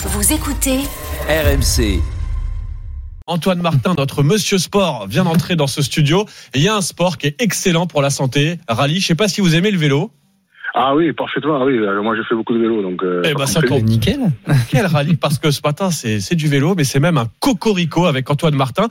Vous écoutez RMC. Antoine Martin, notre monsieur sport, vient d'entrer dans ce studio. Et il y a un sport qui est excellent pour la santé. Rallye, je sais pas si vous aimez le vélo. Ah oui, parfaitement. Oui, moi j'ai fait beaucoup de vélo, donc. Euh, Eh ben, ça tombe. Nickel. Quel rallye Parce que ce matin, c'est c'est du vélo, mais c'est même un cocorico avec Antoine Martin,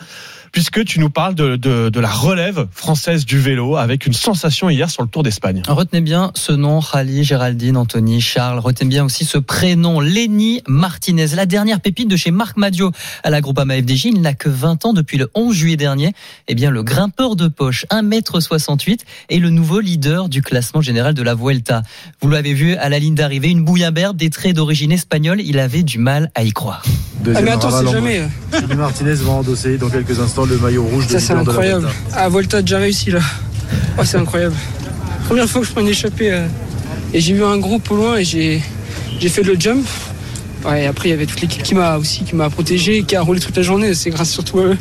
puisque tu nous parles de, de, de la relève française du vélo avec une sensation hier sur le Tour d'Espagne. Retenez bien ce nom, Rally, Géraldine, Anthony, Charles. Retenez bien aussi ce prénom, Lenny Martinez. La dernière pépite de chez Marc Madio à la Groupama FDJ. Il n'a que 20 ans depuis le 11 juillet dernier. Eh bien, le grimpeur de poche, 1m68, est le nouveau leader du classement général de la Vuelta. Vous l'avez vu à la ligne d'arrivée, une bouillabaisse, des traits d'origine espagnole. Il avait du mal à y croire. Ah Deuxième mais attends, c'est jamais. Jimmy Martinez va endosser dans quelques instants le maillot rouge de Ça, c'est leader de la incroyable. Ah, Volta a déjà réussi là. Oh, c'est incroyable. Première fois que je prends une échappée euh, et j'ai vu un groupe au loin et j'ai j'ai fait le jump. Ouais, et après, il y avait toute l'équipe qui m'a aussi qui m'a protégé, qui a roulé toute la journée. C'est grâce surtout à eux.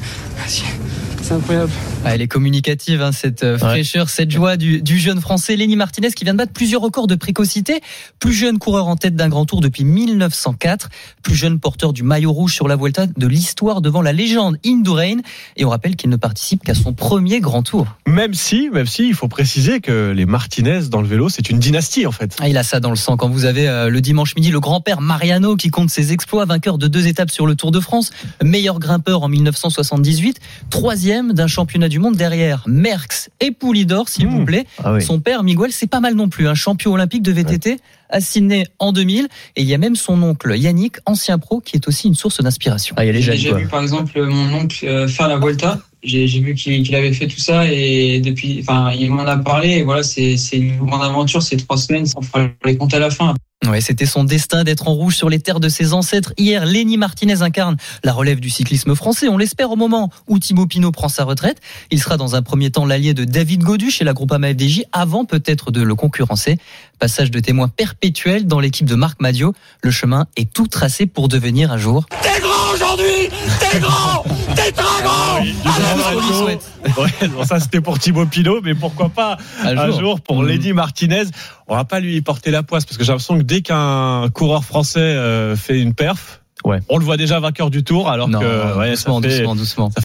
C'est incroyable. Ah, elle est communicative, hein, cette euh, fraîcheur, cette joie du, du jeune français Lenny Martinez qui vient de battre plusieurs records de précocité. Plus jeune coureur en tête d'un grand tour depuis 1904. Plus jeune porteur du maillot rouge sur la Vuelta de l'histoire devant la légende Indurain. Et on rappelle qu'il ne participe qu'à son premier grand tour. Même si, même si, il faut préciser que les Martinez dans le vélo, c'est une dynastie en fait. Ah, il a ça dans le sang. Quand vous avez euh, le dimanche midi le grand-père Mariano qui compte ses exploits, vainqueur de deux étapes sur le Tour de France, meilleur grimpeur en 1978, troisième d'un championnat du monde derrière Merckx et Poulidor, s'il vous Mmh. plaît. Son père, Miguel, c'est pas mal non plus, un champion olympique de VTT à Sydney en 2000. Et il y a même son oncle Yannick, ancien pro, qui est aussi une source d'inspiration. Ah, J'ai déjà vu par exemple mon oncle euh, faire la Volta. J'ai vu qu'il avait fait tout ça et depuis, enfin, il m'en a parlé. Et voilà, c'est une grande aventure. C'est trois semaines. On fera les comptes à la fin. Ouais, c'était son destin d'être en rouge sur les terres de ses ancêtres. Hier, Lenny Martinez incarne la relève du cyclisme français. On l'espère au moment où Thibaut Pinot prend sa retraite. Il sera dans un premier temps l'allié de David Godu chez la Groupama FDJ avant peut-être de le concurrencer. Passage de témoin perpétuel dans l'équipe de Marc Madio. Le chemin est tout tracé pour devenir un jour. T'es grand aujourd'hui T'es grand T'es grand Ah, Ouais, bon, ça c'était pour Thibaut Pinot, mais pourquoi pas Un un jour. jour pour Mmh. Lady Martinez. On va pas lui porter la poisse parce que j'ai l'impression que dès qu'un coureur français euh, fait une perf, Ouais. on le voit déjà vainqueur du tour alors Non, que ouais, ça doucement, fait- doucement, doucement.